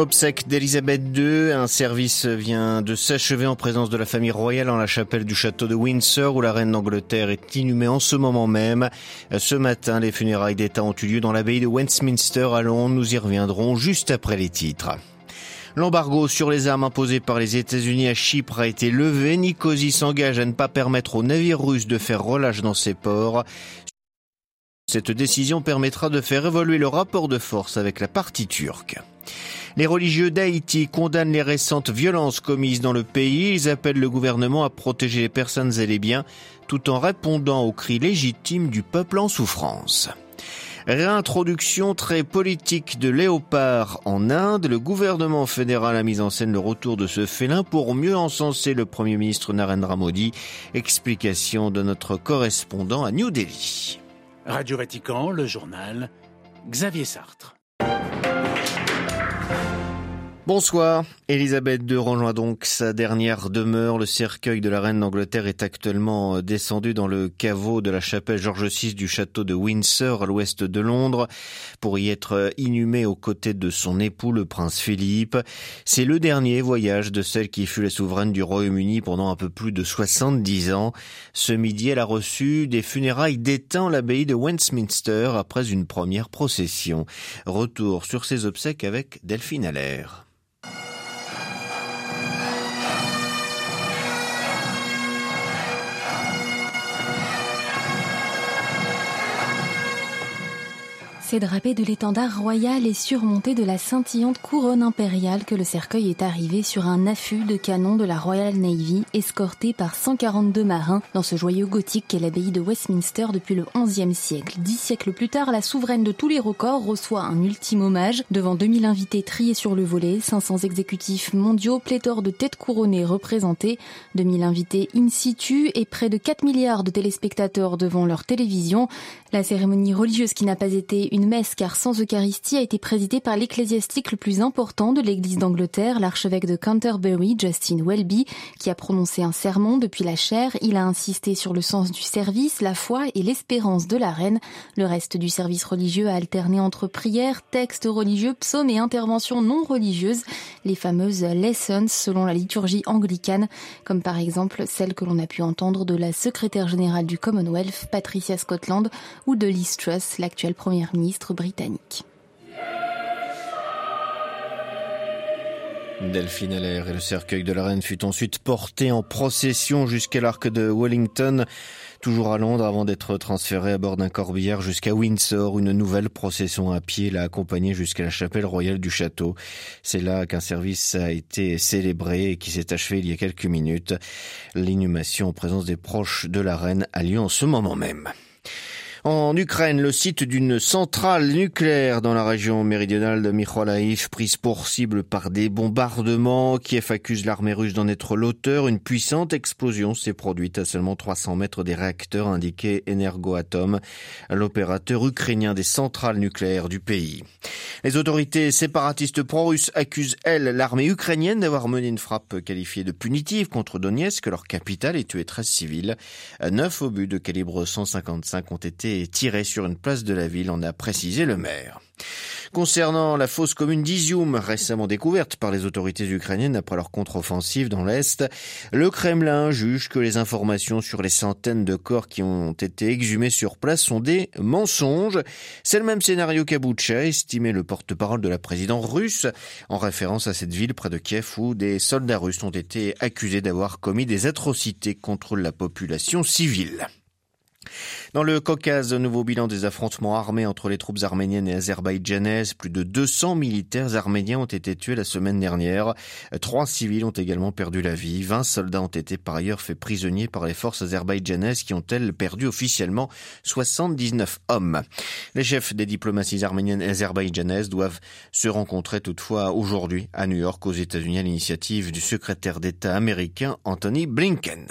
Obsèque d'Elisabeth II, un service vient de s'achever en présence de la famille royale en la chapelle du château de Windsor où la reine d'Angleterre est inhumée en ce moment même. Ce matin, les funérailles d'État ont eu lieu dans l'abbaye de Westminster à Londres. Nous y reviendrons juste après les titres. L'embargo sur les armes imposé par les États-Unis à Chypre a été levé. Nicosie s'engage à ne pas permettre aux navires russes de faire relâche dans ses ports. Cette décision permettra de faire évoluer le rapport de force avec la partie turque. Les religieux d'Haïti condamnent les récentes violences commises dans le pays. Ils appellent le gouvernement à protéger les personnes et les biens tout en répondant aux cris légitimes du peuple en souffrance. Réintroduction très politique de léopard en Inde. Le gouvernement fédéral a mis en scène le retour de ce félin pour mieux encenser le premier ministre Narendra Modi. Explication de notre correspondant à New Delhi. Radio Vatican, le journal, Xavier Sartre. Bonsoir. Elisabeth II rejoint donc sa dernière demeure. Le cercueil de la reine d'Angleterre est actuellement euh, descendu dans le caveau de la chapelle George VI du château de Windsor à l'ouest de Londres pour y être euh, inhumée aux côtés de son époux, le prince Philippe. C'est le dernier voyage de celle qui fut la souveraine du Royaume-Uni pendant un peu plus de 70 ans. Ce midi, elle a reçu des funérailles d'éteint à l'abbaye de Westminster après une première procession. Retour sur ses obsèques avec Delphine Allaire. C'est drapé de l'étendard royal et surmonté de la scintillante couronne impériale que le cercueil est arrivé sur un affût de canon de la Royal Navy, escorté par 142 marins dans ce joyau gothique qu'est l'abbaye de Westminster depuis le XIe siècle. Dix siècles plus tard, la souveraine de tous les records reçoit un ultime hommage devant 2000 invités triés sur le volet, 500 exécutifs mondiaux, pléthore de têtes couronnées représentées, 2000 invités in situ et près de 4 milliards de téléspectateurs devant leur télévision. La cérémonie religieuse qui n'a pas été une messe car sans Eucharistie a été présidée par l'ecclésiastique le plus important de l'Église d'Angleterre, l'archevêque de Canterbury, Justin Welby, qui a prononcé un sermon depuis la chaire. Il a insisté sur le sens du service, la foi et l'espérance de la reine. Le reste du service religieux a alterné entre prières, textes religieux, psaumes et interventions non religieuses, les fameuses lessons selon la liturgie anglicane, comme par exemple celle que l'on a pu entendre de la secrétaire générale du Commonwealth, Patricia Scotland, ou de Liz Truss, l'actuelle première ministre britannique. Delphine Allaire et le cercueil de la reine fut ensuite porté en procession jusqu'à l'arc de Wellington, toujours à Londres avant d'être transféré à bord d'un corbillard jusqu'à Windsor. Une nouvelle procession à pied l'a accompagné jusqu'à la chapelle royale du château. C'est là qu'un service a été célébré et qui s'est achevé il y a quelques minutes. L'inhumation en présence des proches de la reine a lieu en ce moment même. En Ukraine, le site d'une centrale nucléaire dans la région méridionale de Mykolaiv, prise pour cible par des bombardements. Kiev accuse l'armée russe d'en être l'auteur. Une puissante explosion s'est produite à seulement 300 mètres des réacteurs indiqués Energoatom, l'opérateur ukrainien des centrales nucléaires du pays. Les autorités séparatistes pro-russes accusent, elles, l'armée ukrainienne d'avoir mené une frappe qualifiée de punitive contre Donetsk, leur capitale, et tué 13 civils. Neuf obus de calibre 155 ont été tiré sur une place de la ville, en a précisé le maire. Concernant la fosse commune d'Izium, récemment découverte par les autorités ukrainiennes après leur contre-offensive dans l'Est, le Kremlin juge que les informations sur les centaines de corps qui ont été exhumés sur place sont des mensonges. C'est le même scénario qu'à Boutcha, estimé le porte-parole de la présidente russe, en référence à cette ville près de Kiev où des soldats russes ont été accusés d'avoir commis des atrocités contre la population civile. Dans le Caucase, nouveau bilan des affrontements armés entre les troupes arméniennes et azerbaïdjanaises. Plus de 200 militaires arméniens ont été tués la semaine dernière. Trois civils ont également perdu la vie. 20 soldats ont été par ailleurs faits prisonniers par les forces azerbaïdjanaises qui ont elles perdu officiellement 79 hommes. Les chefs des diplomaties arméniennes et azerbaïdjanaises doivent se rencontrer toutefois aujourd'hui à New York aux États-Unis à l'initiative du secrétaire d'État américain Anthony Blinken.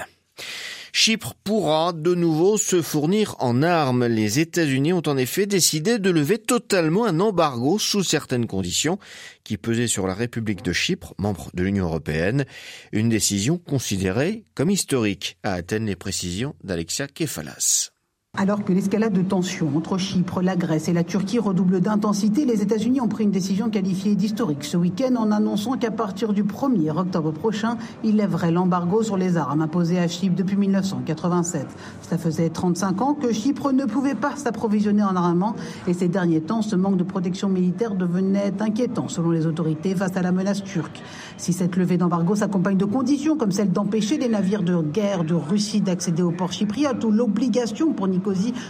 Chypre pourra de nouveau se fournir en armes. Les États-Unis ont en effet décidé de lever totalement un embargo sous certaines conditions qui pesait sur la République de Chypre, membre de l'Union européenne. Une décision considérée comme historique. À Athènes, les précisions d'Alexia Kefalas. Alors que l'escalade de tensions entre Chypre, la Grèce et la Turquie redouble d'intensité, les États-Unis ont pris une décision qualifiée d'historique ce week-end en annonçant qu'à partir du 1er octobre prochain, ils lèveraient l'embargo sur les armes imposé à Chypre depuis 1987. Ça faisait 35 ans que Chypre ne pouvait pas s'approvisionner en armement et ces derniers temps, ce manque de protection militaire devenait inquiétant selon les autorités face à la menace turque. Si cette levée d'embargo s'accompagne de conditions comme celle d'empêcher les navires de guerre de Russie d'accéder au port chypriote ou l'obligation pour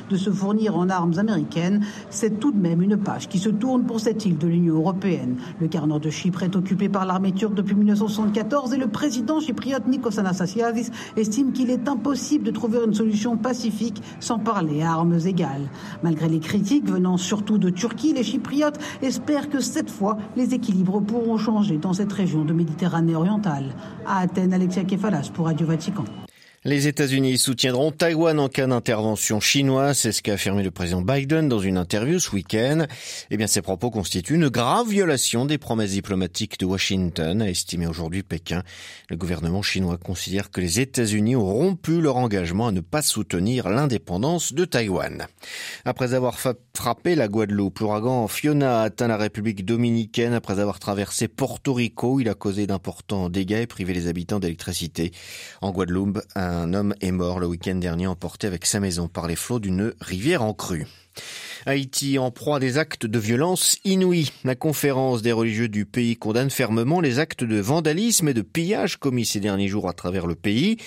de se fournir en armes américaines, c'est tout de même une page qui se tourne pour cette île de l'Union européenne. Le quart nord de Chypre est occupé par l'armée turque depuis 1974 et le président chypriote Nikos Anastasiadis estime qu'il est impossible de trouver une solution pacifique sans parler à armes égales. Malgré les critiques venant surtout de Turquie, les Chypriotes espèrent que cette fois, les équilibres pourront changer dans cette région de Méditerranée orientale. À Athènes, Alexia Kefalas pour Radio Vatican. Les États-Unis soutiendront Taïwan en cas d'intervention chinoise, c'est ce qu'a affirmé le président Biden dans une interview ce week-end. Eh bien, ces propos constituent une grave violation des promesses diplomatiques de Washington, a estimé aujourd'hui Pékin. Le gouvernement chinois considère que les États-Unis ont rompu leur engagement à ne pas soutenir l'indépendance de Taïwan. Après avoir frappé la Guadeloupe, l'ouragan Fiona a atteint la République dominicaine après avoir traversé Porto Rico. Il a causé d'importants dégâts et privé les habitants d'électricité. En Guadeloupe, un homme est mort le week-end dernier emporté avec sa maison par les flots d'une rivière en crue. Haïti en proie à des actes de violence inouïs. La conférence des religieux du pays condamne fermement les actes de vandalisme et de pillage commis ces derniers jours à travers le pays.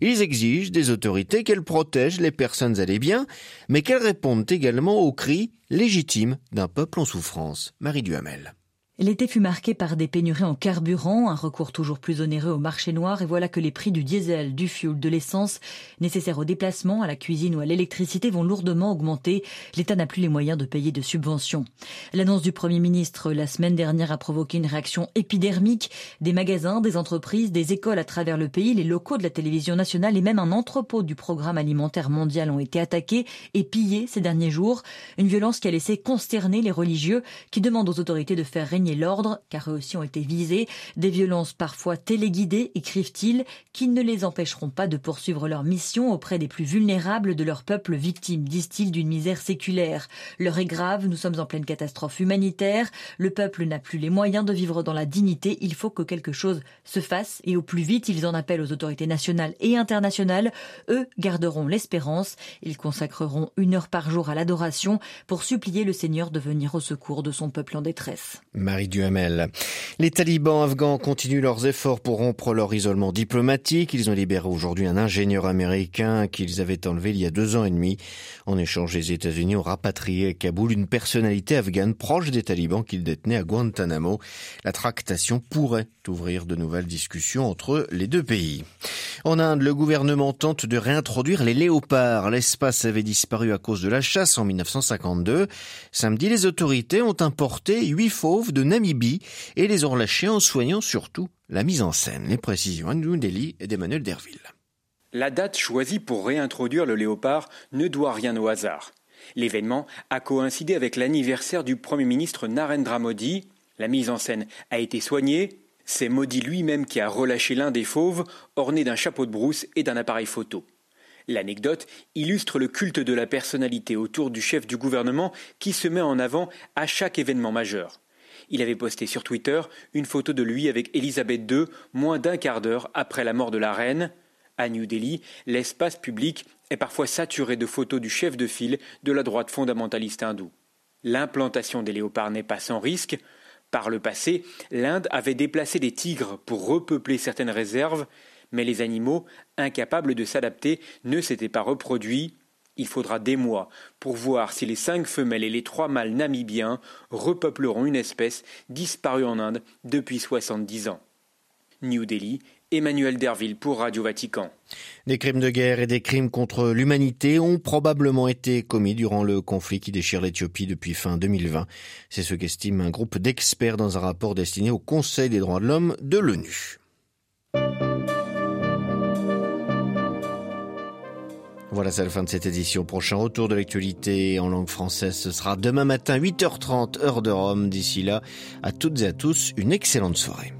Ils exigent des autorités qu'elles protègent les personnes et les biens, mais qu'elles répondent également aux cris légitimes d'un peuple en souffrance. Marie Duhamel. L'été fut marqué par des pénuries en carburant, un recours toujours plus onéreux au marché noir, et voilà que les prix du diesel, du fuel, de l'essence, nécessaires au déplacement, à la cuisine ou à l'électricité, vont lourdement augmenter. L'État n'a plus les moyens de payer de subventions. L'annonce du Premier ministre la semaine dernière a provoqué une réaction épidermique. Des magasins, des entreprises, des écoles à travers le pays, les locaux de la télévision nationale et même un entrepôt du programme alimentaire mondial ont été attaqués et pillés ces derniers jours. Une violence qui a laissé consterner les religieux qui demandent aux autorités de faire régner l'ordre, car eux aussi ont été visés. Des violences parfois téléguidées, écrivent-ils, qui ne les empêcheront pas de poursuivre leur mission auprès des plus vulnérables de leur peuple victime, disent-ils, d'une misère séculaire. L'heure est grave, nous sommes en pleine catastrophe humanitaire, le peuple n'a plus les moyens de vivre dans la dignité, il faut que quelque chose se fasse, et au plus vite ils en appellent aux autorités nationales et internationales. Eux garderont l'espérance, ils consacreront une heure par jour à l'adoration pour supplier le Seigneur de venir au secours de son peuple en détresse. Duhamel. Les talibans afghans continuent leurs efforts pour rompre leur isolement diplomatique. Ils ont libéré aujourd'hui un ingénieur américain qu'ils avaient enlevé il y a deux ans et demi. En échange, les États-Unis ont rapatrié à Kaboul une personnalité afghane proche des talibans qu'ils détenaient à Guantanamo. La tractation pourrait ouvrir de nouvelles discussions entre les deux pays. En Inde, le gouvernement tente de réintroduire les léopards. L'espace avait disparu à cause de la chasse en 1952. Samedi, les autorités ont importé huit fauves de Namibie et les ont relâchés en soignant surtout la mise en scène. Les précisions à New Delhi et d'Emmanuel Derville. La date choisie pour réintroduire le léopard ne doit rien au hasard. L'événement a coïncidé avec l'anniversaire du Premier ministre Narendra Modi. La mise en scène a été soignée. C'est Modi lui-même qui a relâché l'un des fauves, orné d'un chapeau de brousse et d'un appareil photo. L'anecdote illustre le culte de la personnalité autour du chef du gouvernement qui se met en avant à chaque événement majeur. Il avait posté sur Twitter une photo de lui avec Elisabeth II moins d'un quart d'heure après la mort de la reine. À New Delhi, l'espace public est parfois saturé de photos du chef de file de la droite fondamentaliste hindoue. L'implantation des léopards n'est pas sans risque. Par le passé, l'Inde avait déplacé des tigres pour repeupler certaines réserves, mais les animaux, incapables de s'adapter, ne s'étaient pas reproduits il faudra des mois pour voir si les cinq femelles et les trois mâles namibiens repeupleront une espèce disparue en Inde depuis 70 ans. New Delhi, Emmanuel Derville pour Radio Vatican. Des crimes de guerre et des crimes contre l'humanité ont probablement été commis durant le conflit qui déchire l'Éthiopie depuis fin 2020. C'est ce qu'estime un groupe d'experts dans un rapport destiné au Conseil des droits de l'homme de l'ONU. Voilà, c'est la fin de cette édition. Prochain retour de l'actualité en langue française, ce sera demain matin 8h30 heure de Rome. D'ici là, à toutes et à tous, une excellente soirée.